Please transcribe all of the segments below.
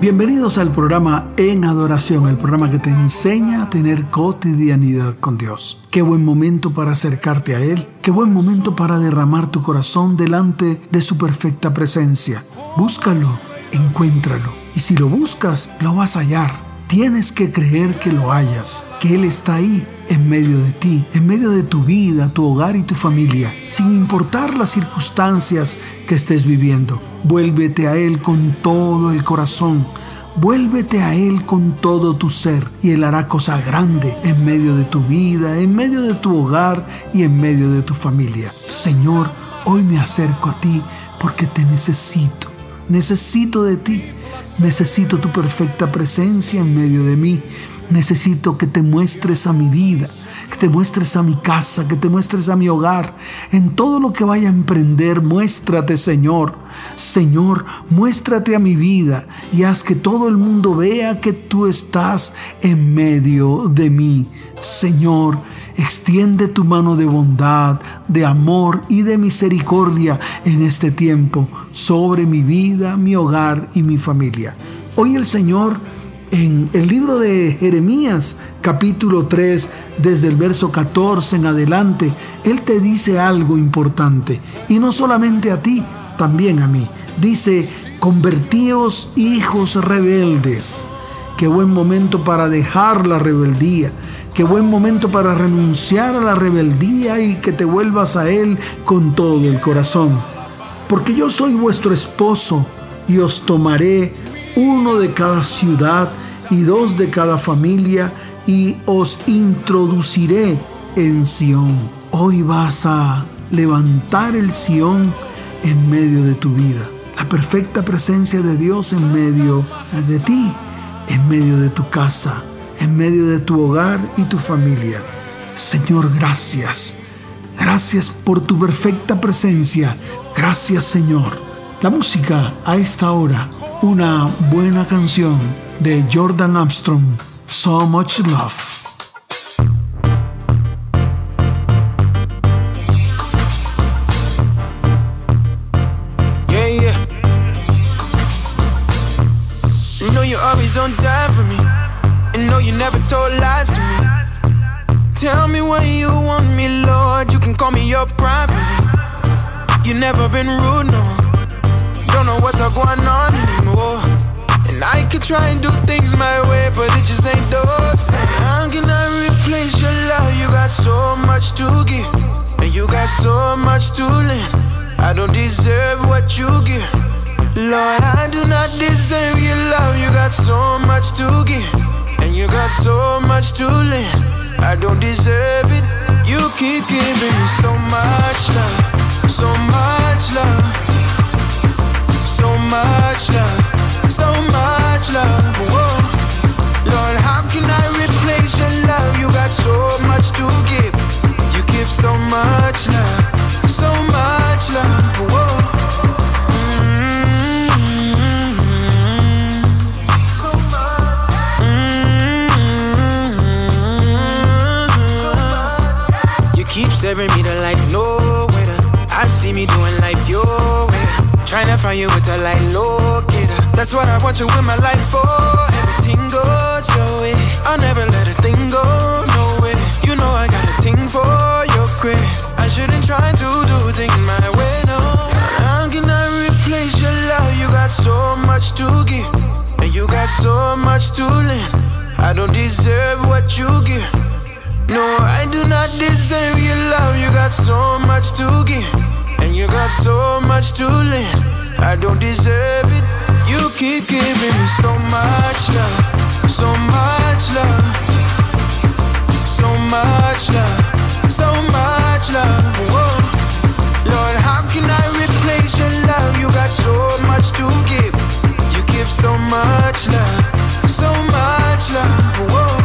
Bienvenidos al programa En Adoración, el programa que te enseña a tener cotidianidad con Dios. Qué buen momento para acercarte a Él, qué buen momento para derramar tu corazón delante de su perfecta presencia. Búscalo, encuéntralo, y si lo buscas, lo vas a hallar. Tienes que creer que lo hayas, que Él está ahí en medio de ti, en medio de tu vida, tu hogar y tu familia, sin importar las circunstancias que estés viviendo. Vuélvete a Él con todo el corazón. Vuélvete a Él con todo tu ser y Él hará cosa grande en medio de tu vida, en medio de tu hogar y en medio de tu familia. Señor, hoy me acerco a ti porque te necesito. Necesito de ti. Necesito tu perfecta presencia en medio de mí. Necesito que te muestres a mi vida, que te muestres a mi casa, que te muestres a mi hogar. En todo lo que vaya a emprender, muéstrate, Señor. Señor, muéstrate a mi vida y haz que todo el mundo vea que tú estás en medio de mí. Señor, Extiende tu mano de bondad, de amor y de misericordia en este tiempo sobre mi vida, mi hogar y mi familia. Hoy el Señor en el libro de Jeremías capítulo 3, desde el verso 14 en adelante, Él te dice algo importante. Y no solamente a ti, también a mí. Dice, convertíos hijos rebeldes. Qué buen momento para dejar la rebeldía Qué buen momento para renunciar a la rebeldía y que te vuelvas a Él con todo el corazón. Porque yo soy vuestro esposo y os tomaré uno de cada ciudad y dos de cada familia y os introduciré en Sión. Hoy vas a levantar el Sión en medio de tu vida. La perfecta presencia de Dios en medio de ti, en medio de tu casa, en medio de tu hogar y tu familia. Señor, gracias. Gracias por tu perfecta presencia. Gracias, Señor. La música a esta hora, una buena canción de Jordan Armstrong, So Much Love. never told lies to me. Tell me what you want me, Lord. You can call me your property. You never been rude, no. I don't know what's going on anymore. And I could try and do things my way, but it just ain't the same. How can I replace your love? You got so much to give, and you got so much to lend. I don't deserve what you give. Lord, I do not deserve your love. You got so much to give. And you got so much to lend. I don't deserve it. You keep giving me so much To find you with a light locator. That's what I want you in my life for. Everything goes your way. I'll never let a thing go, no way. You know I got a thing for your grace. I shouldn't try to do things my way, no. How can I replace your love? You got so much to give, and you got so much to lend. I don't deserve what you give. No, I do not deserve your love. You got so much to give, and you got so much to lend. I don't deserve it. You keep giving me so much love, so much love, so much love, so much love. Whoa. Lord, how can I replace your love? You got so much to give. You give so much love, so much love. Whoa.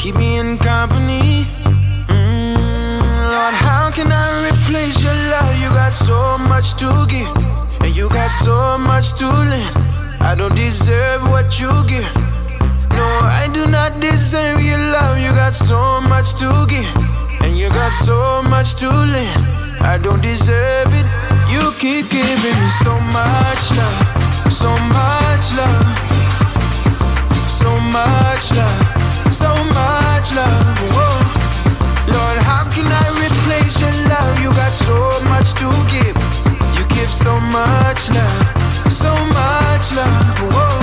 Keep me in company. Mm, Lord, how can I replace your love? You got so much to give, and you got so much to lend. I don't deserve what you give. No, I do not deserve your love. You got so much to give, and you got so much to lend. I don't deserve it. You keep giving me so much love, so much love, so much love, much love. Whoa. Lord, how can I replace your love? You got so much to give. You give so much love, so much love. Whoa.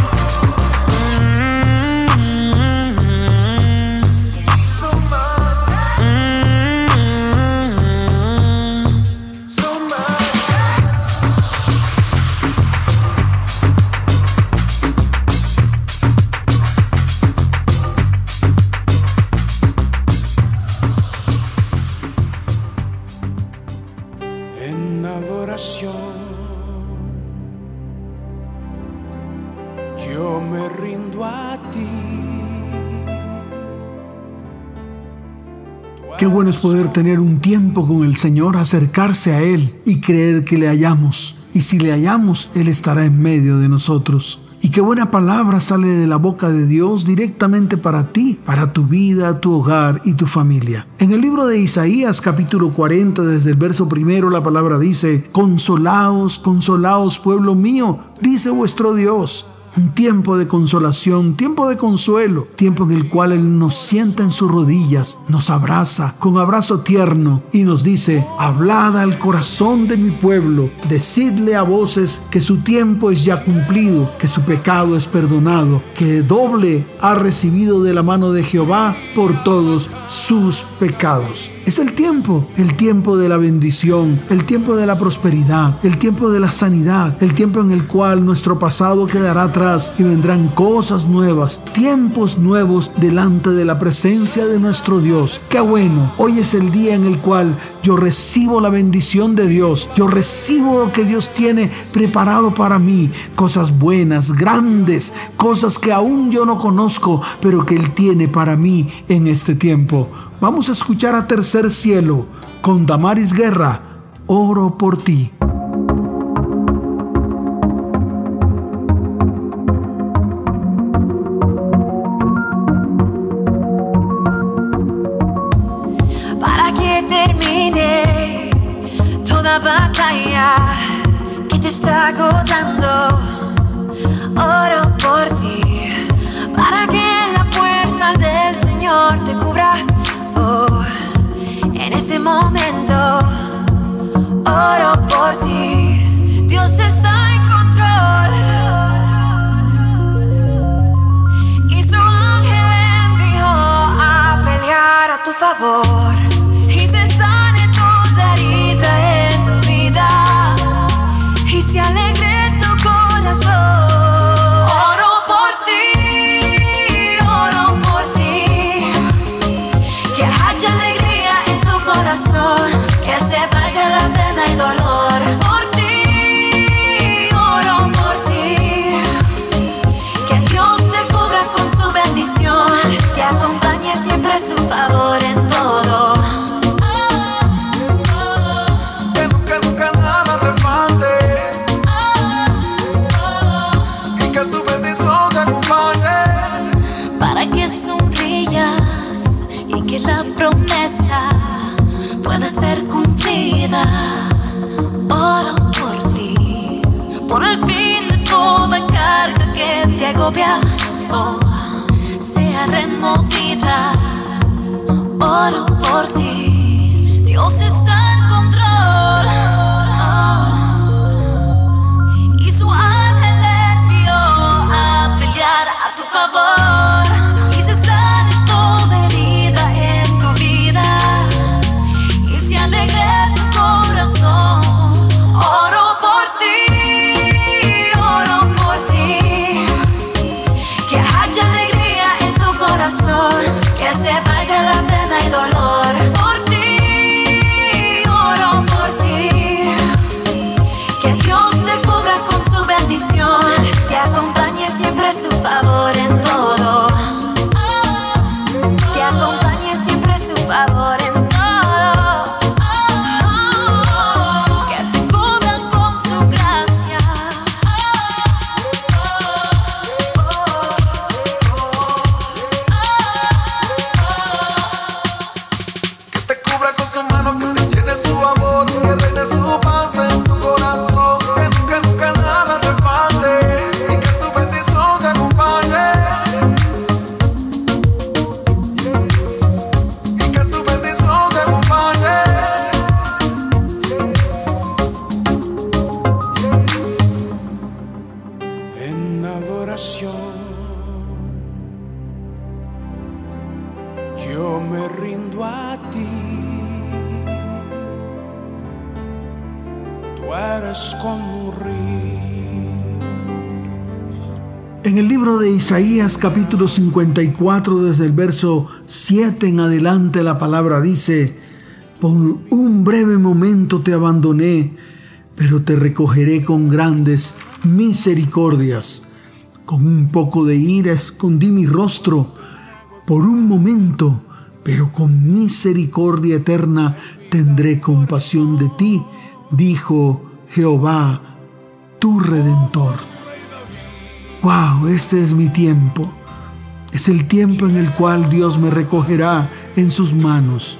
Es poder tener un tiempo con el Señor, acercarse a Él y creer que le hallamos. Y si le hallamos, Él estará en medio de nosotros. Y qué buena palabra sale de la boca de Dios directamente para ti, para tu vida, tu hogar y tu familia. En el libro de Isaías capítulo 40, desde el verso primero, la palabra dice, Consolaos, consolaos, pueblo mío, dice vuestro Dios un tiempo de consolación, tiempo de consuelo, tiempo en el cual Él nos sienta en sus rodillas, nos abraza con abrazo tierno y nos dice, hablad al corazón de mi pueblo, decidle a voces que su tiempo es ya cumplido, que su pecado es perdonado, que doble ha recibido de la mano de Jehová por todos sus pecados. Es el tiempo, el tiempo de la bendición, el tiempo de la prosperidad, el tiempo de la sanidad, el tiempo en el cual nuestro pasado quedará atrás y vendrán cosas nuevas, tiempos nuevos delante de la presencia de nuestro Dios. Qué bueno, hoy es el día en el cual yo recibo la bendición de Dios, yo recibo lo que Dios tiene preparado para mí, cosas buenas, grandes, cosas que aún yo no conozco, pero que Él tiene para mí en este tiempo. Vamos a escuchar a Tercer Cielo con Damaris Guerra, oro por ti. Batalla que te está agotando. Oro por ti, para que la fuerza del Señor te cubra. Oh, en este momento, oro por ti. Dios está en control. Y su ángel envió a pelear a tu favor. Oh, en adoración. Yo me rindo a ti. Tú eres como un río. En el libro de Isaías capítulo 54 desde el verso 7 en adelante la palabra dice, por un breve momento te abandoné, pero te recogeré con grandes misericordias. Con un poco de ira escondí mi rostro por un momento, pero con misericordia eterna tendré compasión de ti, dijo Jehová, tu redentor. Wow, este es mi tiempo. Es el tiempo en el cual Dios me recogerá en sus manos.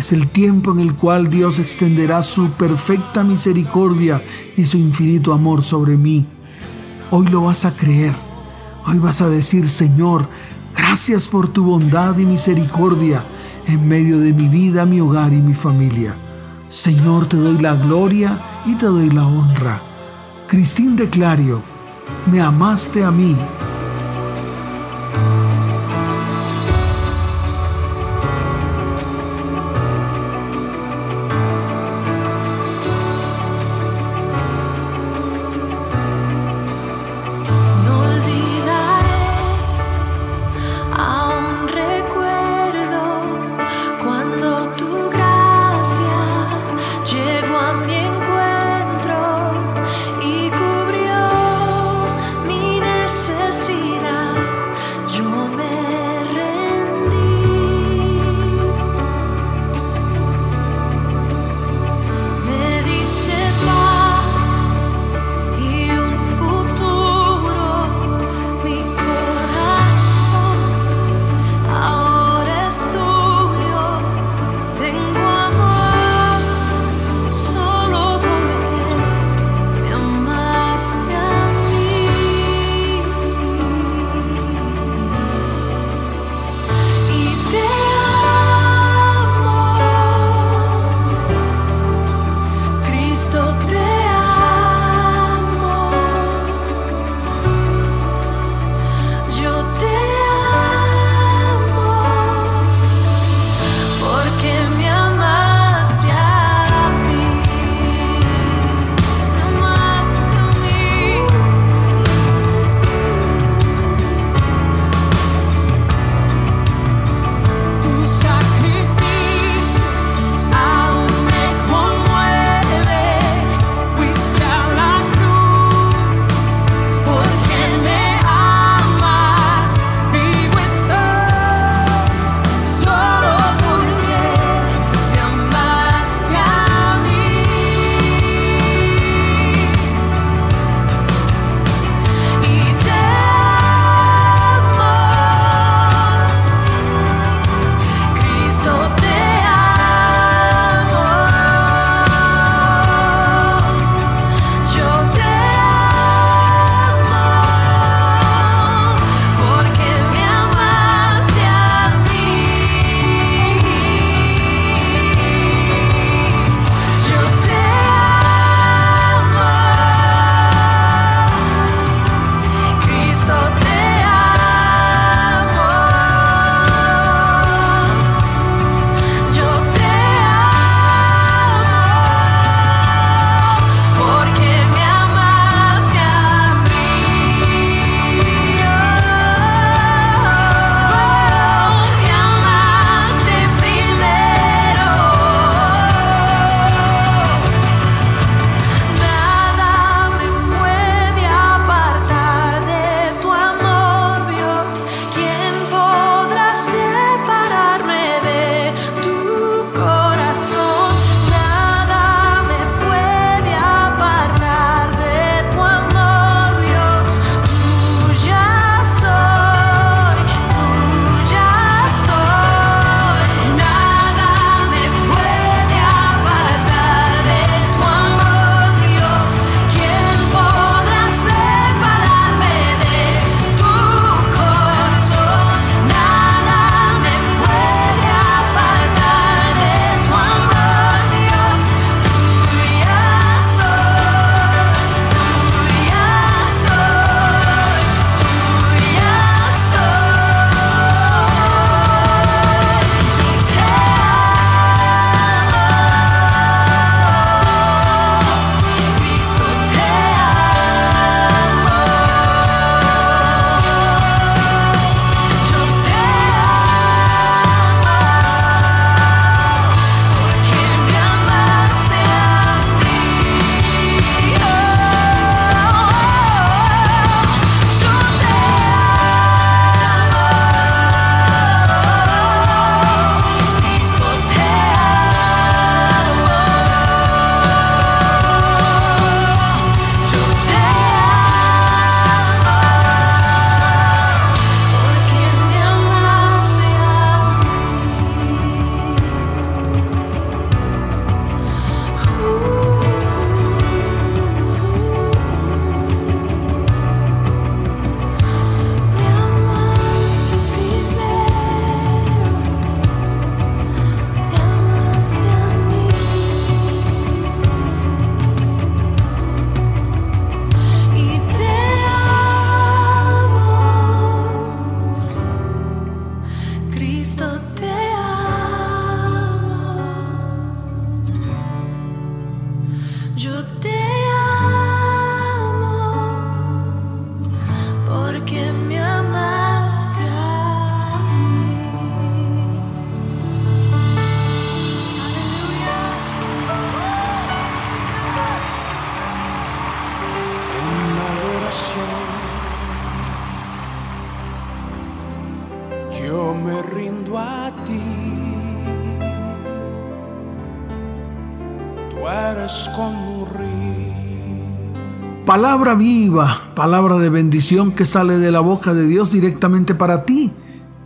Es el tiempo en el cual Dios extenderá su perfecta misericordia y su infinito amor sobre mí. Hoy lo vas a creer. Hoy vas a decir, Señor, gracias por tu bondad y misericordia en medio de mi vida, mi hogar y mi familia. Señor, te doy la gloria y te doy la honra. Cristín de Clario, me amaste a mí Palabra viva, palabra de bendición que sale de la boca de Dios directamente para ti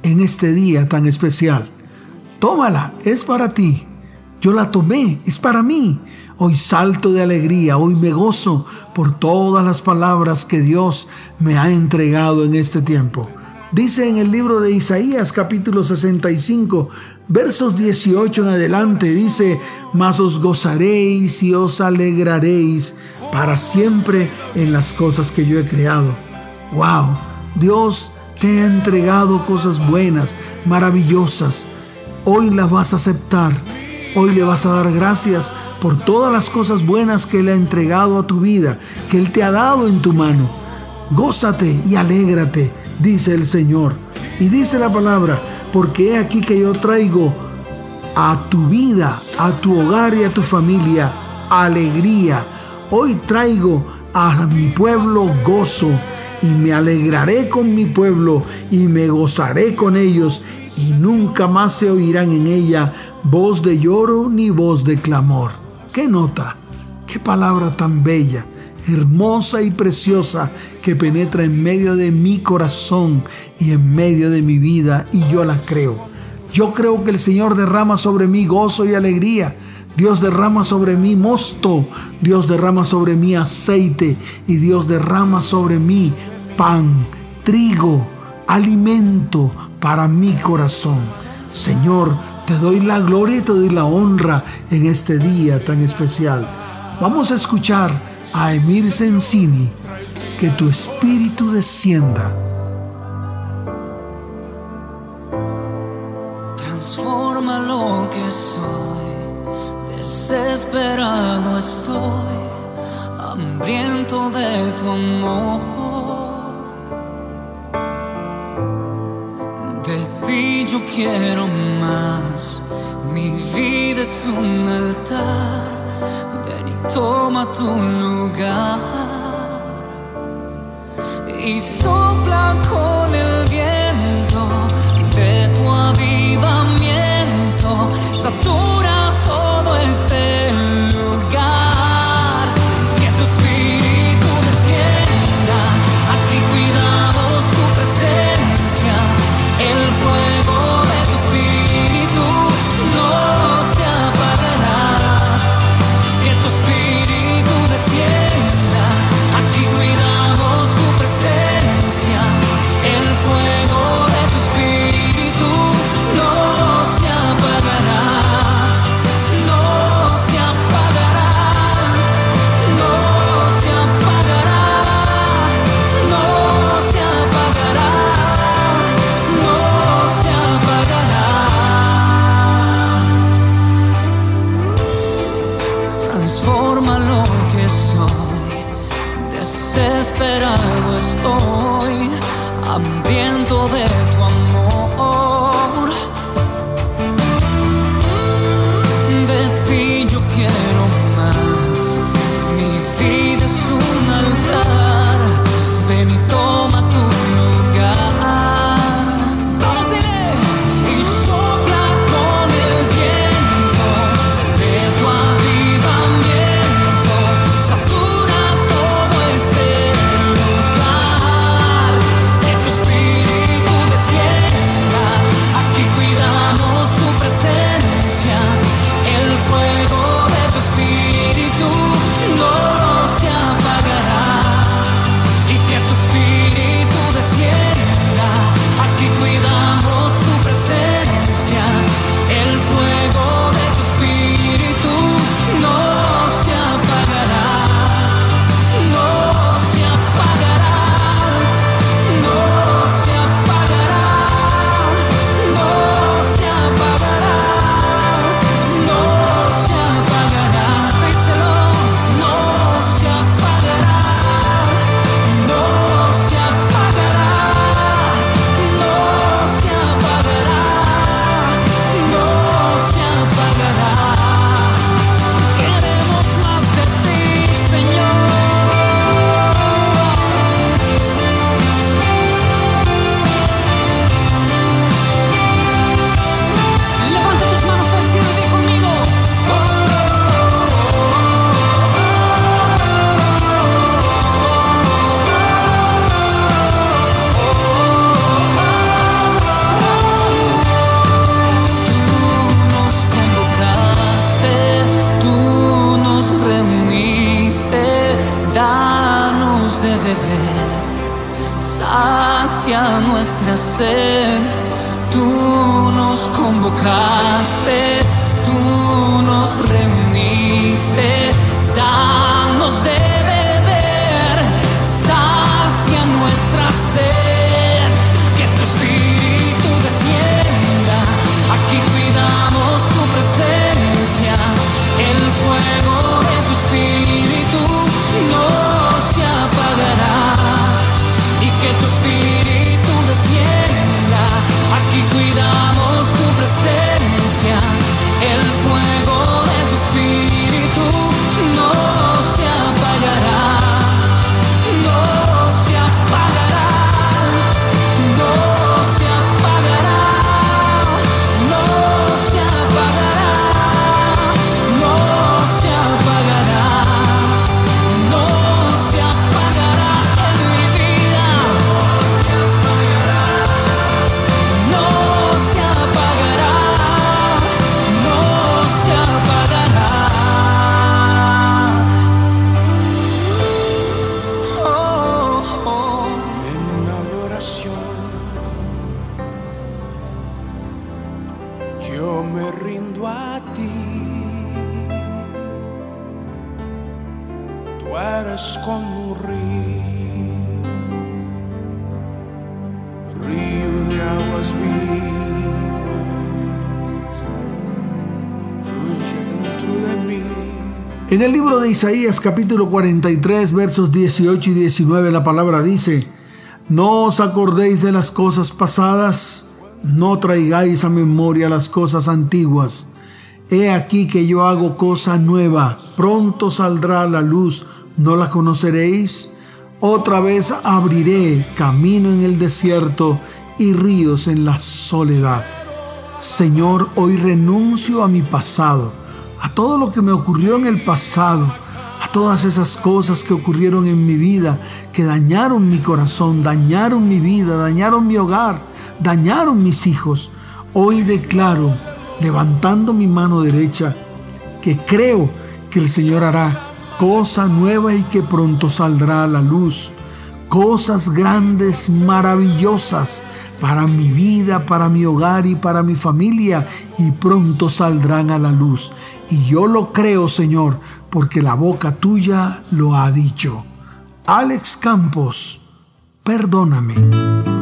en este día tan especial. Tómala, es para ti. Yo la tomé, es para mí. Hoy salto de alegría, hoy me gozo por todas las palabras que Dios me ha entregado en este tiempo. Dice en el libro de Isaías capítulo 65, versos 18 en adelante, dice, mas os gozaréis y os alegraréis para siempre en las cosas que yo he creado. ¡Wow! Dios te ha entregado cosas buenas, maravillosas. Hoy las vas a aceptar. Hoy le vas a dar gracias por todas las cosas buenas que Él ha entregado a tu vida, que Él te ha dado en tu mano. Gózate y alégrate dice el Señor. Y dice la palabra, porque he aquí que yo traigo a tu vida, a tu hogar y a tu familia alegría. Hoy traigo a mi pueblo gozo y me alegraré con mi pueblo y me gozaré con ellos y nunca más se oirán en ella voz de lloro ni voz de clamor. ¿Qué nota? ¿Qué palabra tan bella? hermosa y preciosa que penetra en medio de mi corazón y en medio de mi vida y yo la creo. Yo creo que el Señor derrama sobre mí gozo y alegría. Dios derrama sobre mí mosto, Dios derrama sobre mí aceite y Dios derrama sobre mí pan, trigo, alimento para mi corazón. Señor, te doy la gloria y te doy la honra en este día tan especial. Vamos a escuchar a Emir Sensini, que tu espíritu descienda. Desesperado estoy, hambriento de tu amor. De ti yo quiero más, mi vida es un altar. Toma tu lugar. Y sopla con el viento de tu avivamiento, satura todo este Isaías capítulo 43 versos 18 y 19 la palabra dice, No os acordéis de las cosas pasadas, no traigáis a memoria las cosas antiguas. He aquí que yo hago cosa nueva, pronto saldrá la luz, ¿no la conoceréis? Otra vez abriré camino en el desierto y ríos en la soledad. Señor, hoy renuncio a mi pasado, a todo lo que me ocurrió en el pasado, a todas esas cosas que ocurrieron en mi vida, que dañaron mi corazón, dañaron mi vida, dañaron mi hogar, dañaron mis hijos. Hoy declaro, levantando mi mano derecha, que creo que el Señor hará cosa nueva y que pronto saldrá a la luz. Cosas grandes, maravillosas para mi vida, para mi hogar y para mi familia y pronto saldrán a la luz. Y yo lo creo, Señor, porque la boca tuya lo ha dicho. Alex Campos, perdóname.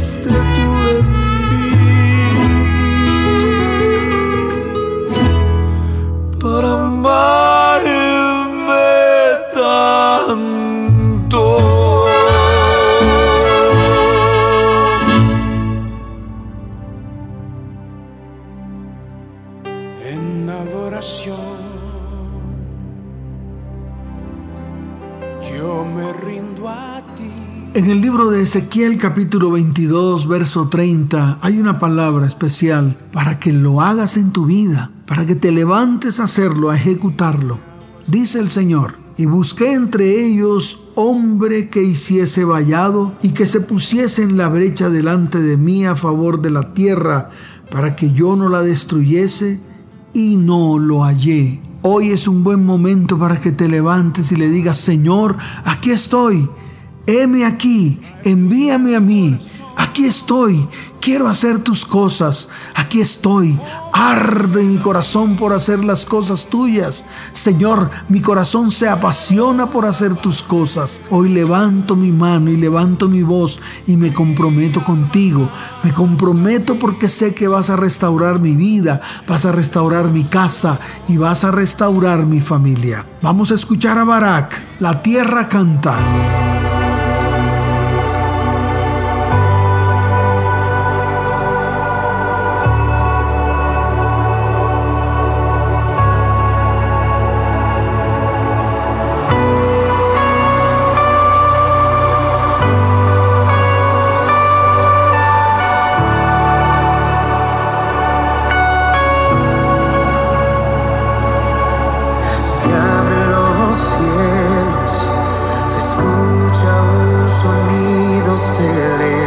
The. Ezequiel capítulo 22, verso 30, hay una palabra especial para que lo hagas en tu vida, para que te levantes a hacerlo, a ejecutarlo. Dice el Señor, y busqué entre ellos hombre que hiciese vallado y que se pusiese en la brecha delante de mí a favor de la tierra, para que yo no la destruyese, y no lo hallé. Hoy es un buen momento para que te levantes y le digas, Señor, aquí estoy. Heme aquí, envíame a mí. Aquí estoy, quiero hacer tus cosas. Aquí estoy, arde mi corazón por hacer las cosas tuyas. Señor, mi corazón se apasiona por hacer tus cosas. Hoy levanto mi mano y levanto mi voz y me comprometo contigo. Me comprometo porque sé que vas a restaurar mi vida, vas a restaurar mi casa y vas a restaurar mi familia. Vamos a escuchar a Barak. La tierra canta. Un sonido celestial.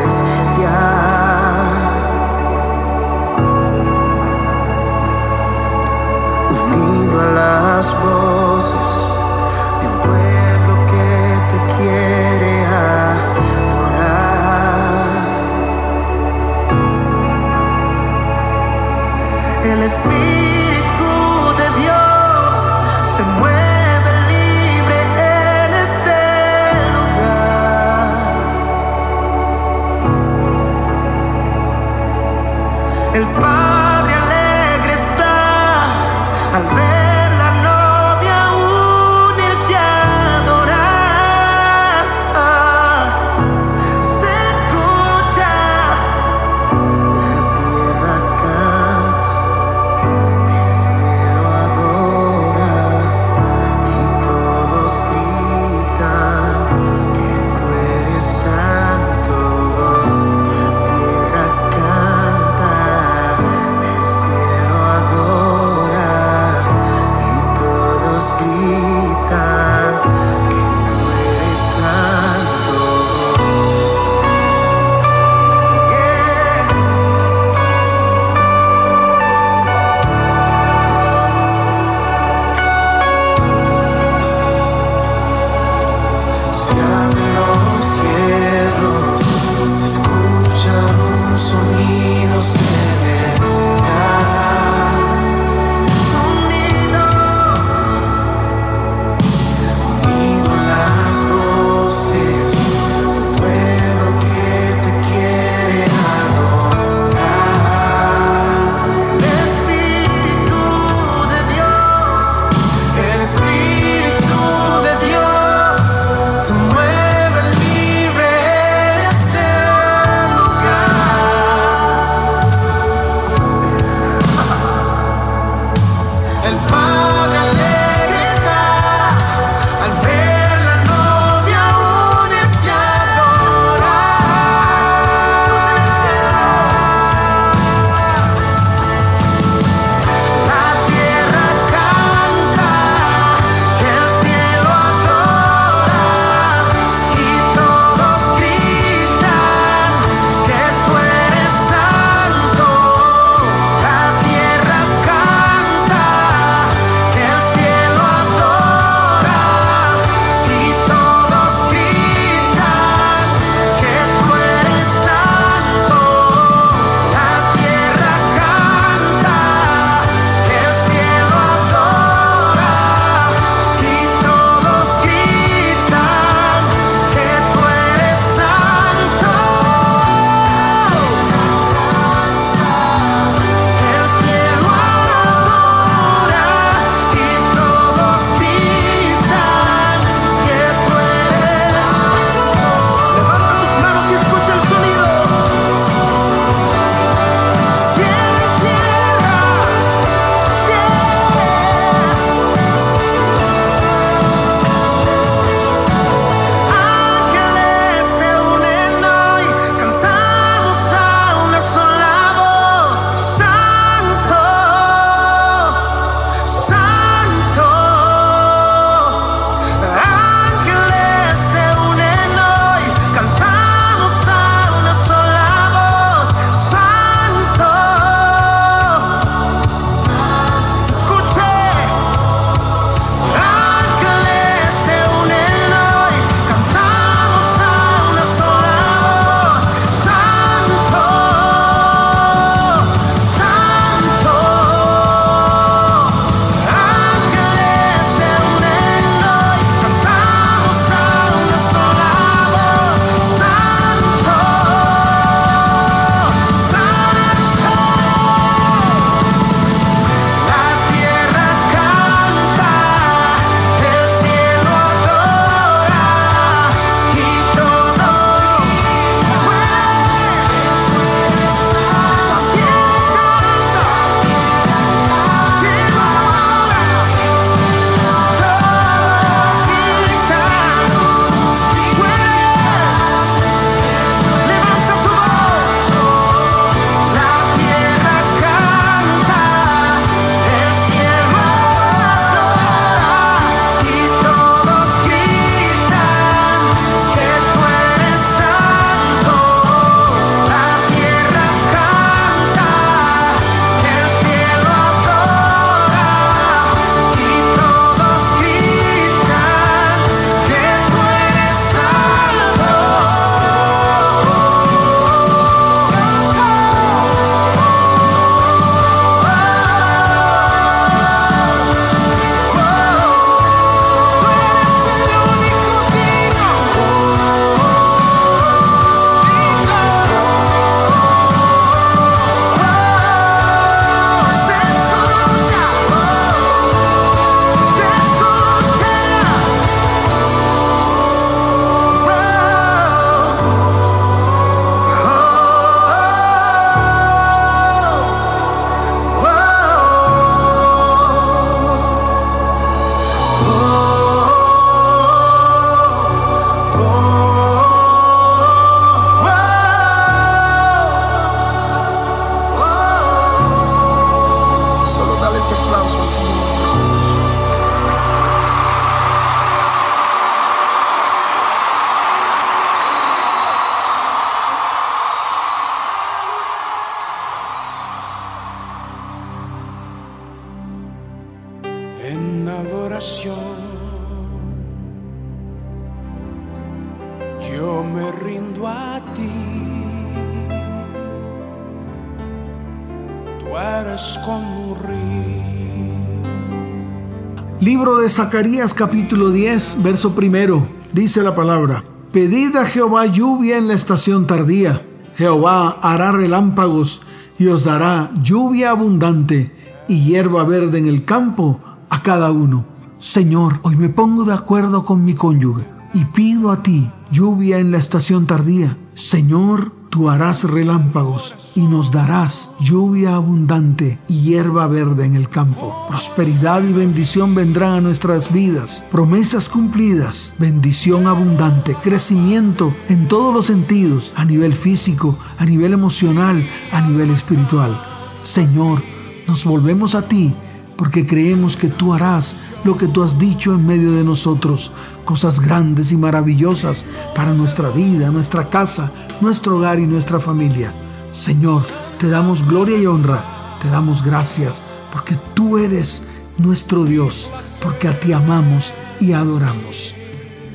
Zacarías capítulo 10, verso primero. Dice la palabra, Pedid a Jehová lluvia en la estación tardía. Jehová hará relámpagos y os dará lluvia abundante y hierba verde en el campo a cada uno. Señor, hoy me pongo de acuerdo con mi cónyuge y pido a ti lluvia en la estación tardía. Señor, tú harás relámpagos y nos darás lluvia abundante y hierba verde en el campo. Prosperidad y bendición vendrán a nuestras vidas. Promesas cumplidas, bendición abundante, crecimiento en todos los sentidos, a nivel físico, a nivel emocional, a nivel espiritual. Señor, nos volvemos a ti porque creemos que tú harás lo que tú has dicho en medio de nosotros, cosas grandes y maravillosas para nuestra vida, nuestra casa, nuestro hogar y nuestra familia. Señor, te damos gloria y honra, te damos gracias, porque tú eres nuestro Dios, porque a ti amamos y adoramos.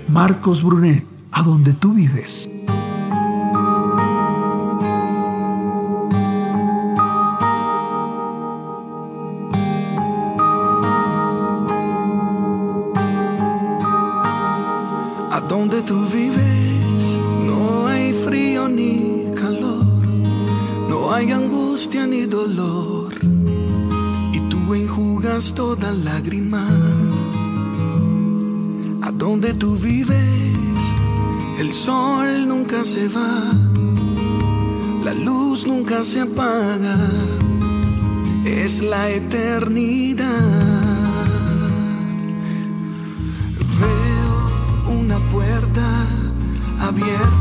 Marcos Brunet, a donde tú vives. Toda lágrima. A donde tú vives, el sol nunca se va, la luz nunca se apaga, es la eternidad. puerta abierta.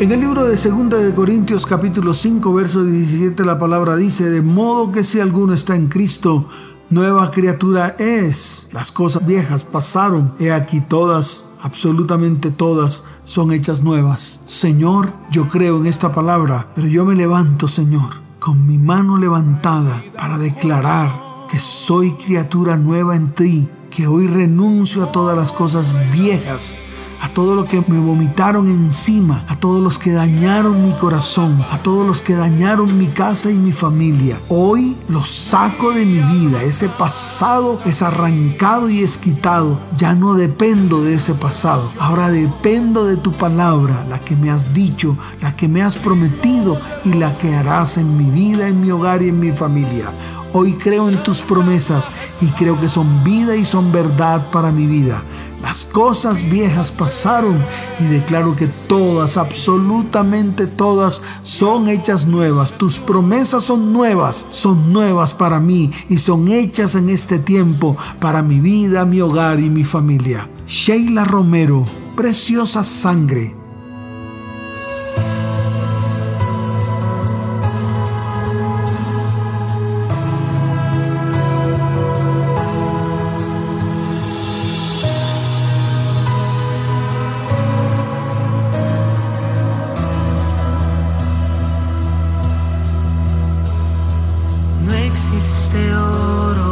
En el libro de 2 de Corintios capítulo 5 verso 17 la palabra dice, de modo que si alguno está en Cristo, nueva criatura es. Las cosas viejas pasaron, he aquí todas, absolutamente todas, son hechas nuevas. Señor, yo creo en esta palabra, pero yo me levanto, Señor, con mi mano levantada para declarar que soy criatura nueva en ti, que hoy renuncio a todas las cosas viejas a todos los que me vomitaron encima, a todos los que dañaron mi corazón, a todos los que dañaron mi casa y mi familia. Hoy los saco de mi vida. Ese pasado es arrancado y es quitado. Ya no dependo de ese pasado. Ahora dependo de tu palabra, la que me has dicho, la que me has prometido y la que harás en mi vida, en mi hogar y en mi familia. Hoy creo en tus promesas y creo que son vida y son verdad para mi vida. Las cosas viejas pasaron y declaro que todas, absolutamente todas, son hechas nuevas. Tus promesas son nuevas, son nuevas para mí y son hechas en este tiempo para mi vida, mi hogar y mi familia. Sheila Romero, preciosa sangre. No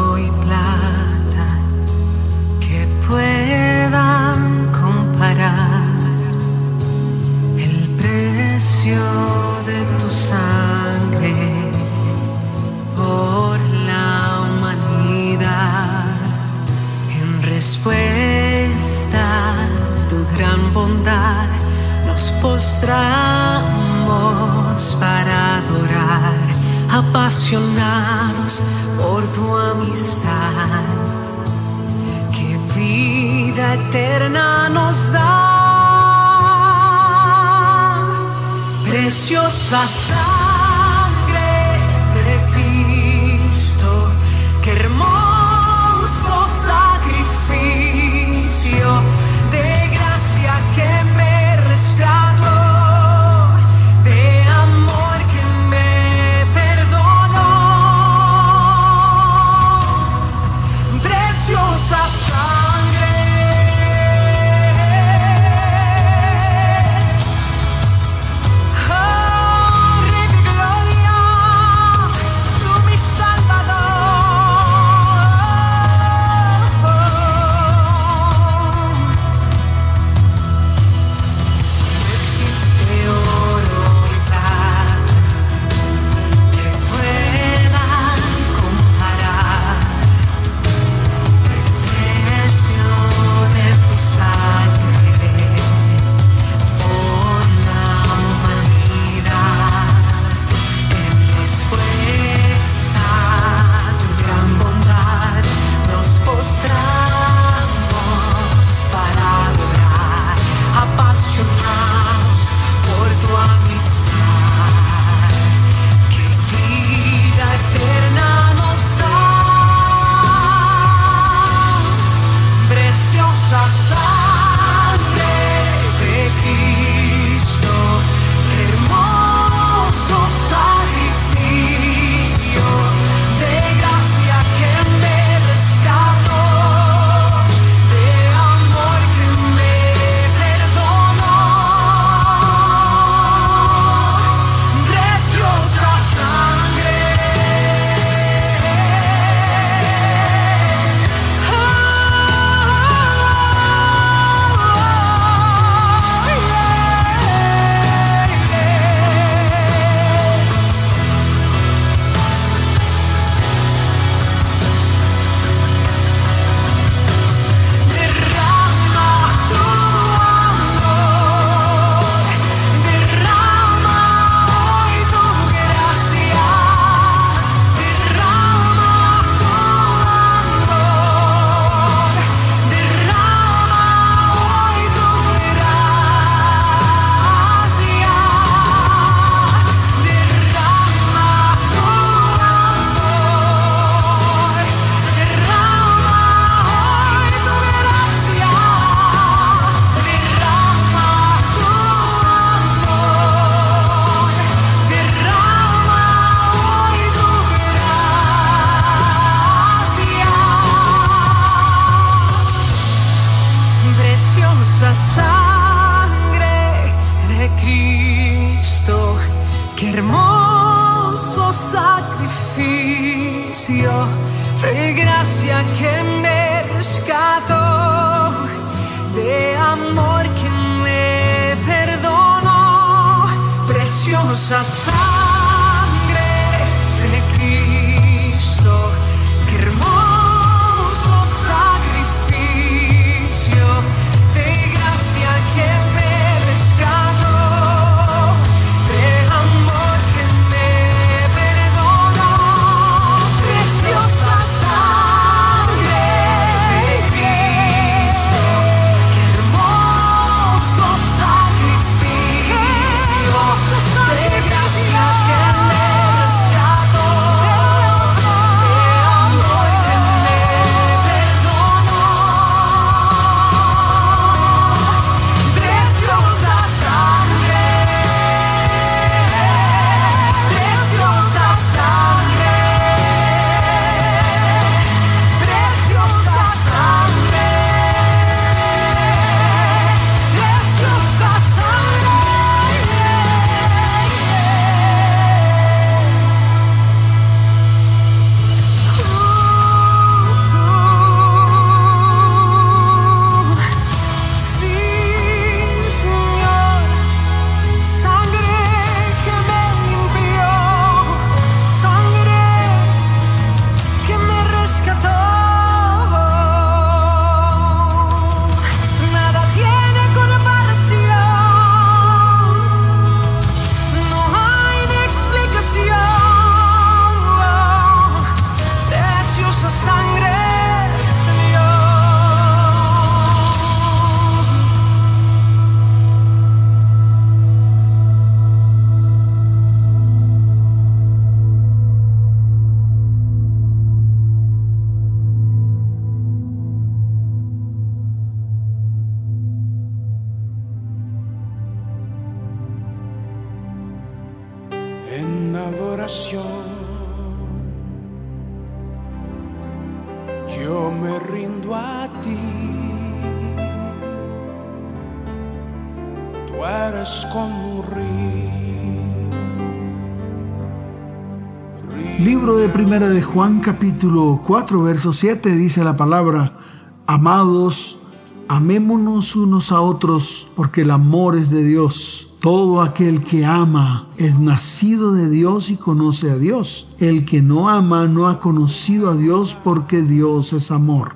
sacrificio de gracia que me rescató, de amor que me perdonó, preciosa sangre Juan capítulo 4 verso 7 dice la palabra, amados, amémonos unos a otros porque el amor es de Dios. Todo aquel que ama es nacido de Dios y conoce a Dios. El que no ama no ha conocido a Dios porque Dios es amor.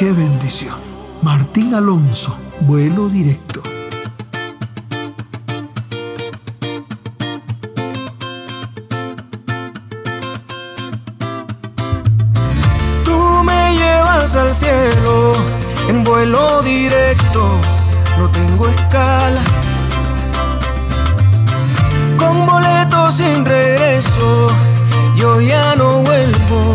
¡Qué bendición! Martín Alonso, vuelo directo. Tú me llevas al cielo en vuelo directo, no tengo escala. Con boleto sin regreso, yo ya no vuelvo,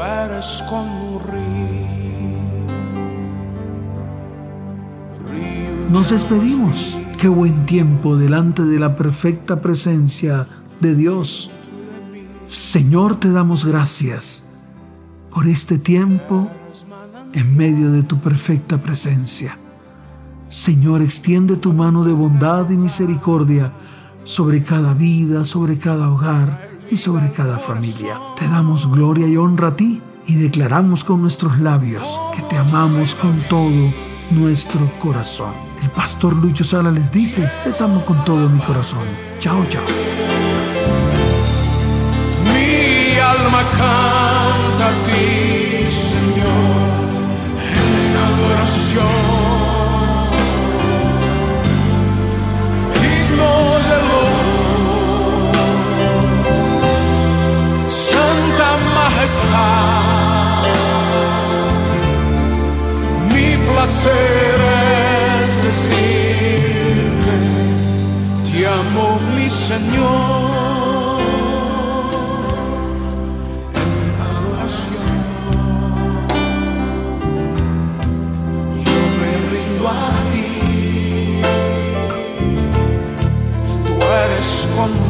corres como un río. Río Nos despedimos. Qué buen tiempo delante de la perfecta presencia de Dios. Señor, te damos gracias por este tiempo en medio de tu perfecta presencia. Señor, extiende tu mano de bondad y misericordia sobre cada vida, sobre cada hogar y sobre cada familia. Te damos gloria y honra a ti y declaramos con nuestros labios que te amamos con todo nuestro corazón. El pastor Lucho Sala les dice, les amo con todo mi corazón. Chao, chao. Mi alma canta a ti, Señor, en adoración. santa majestad. Mi placer es te amo mi Señor. En adoración yo me rindo a ti. Tú eres conmigo.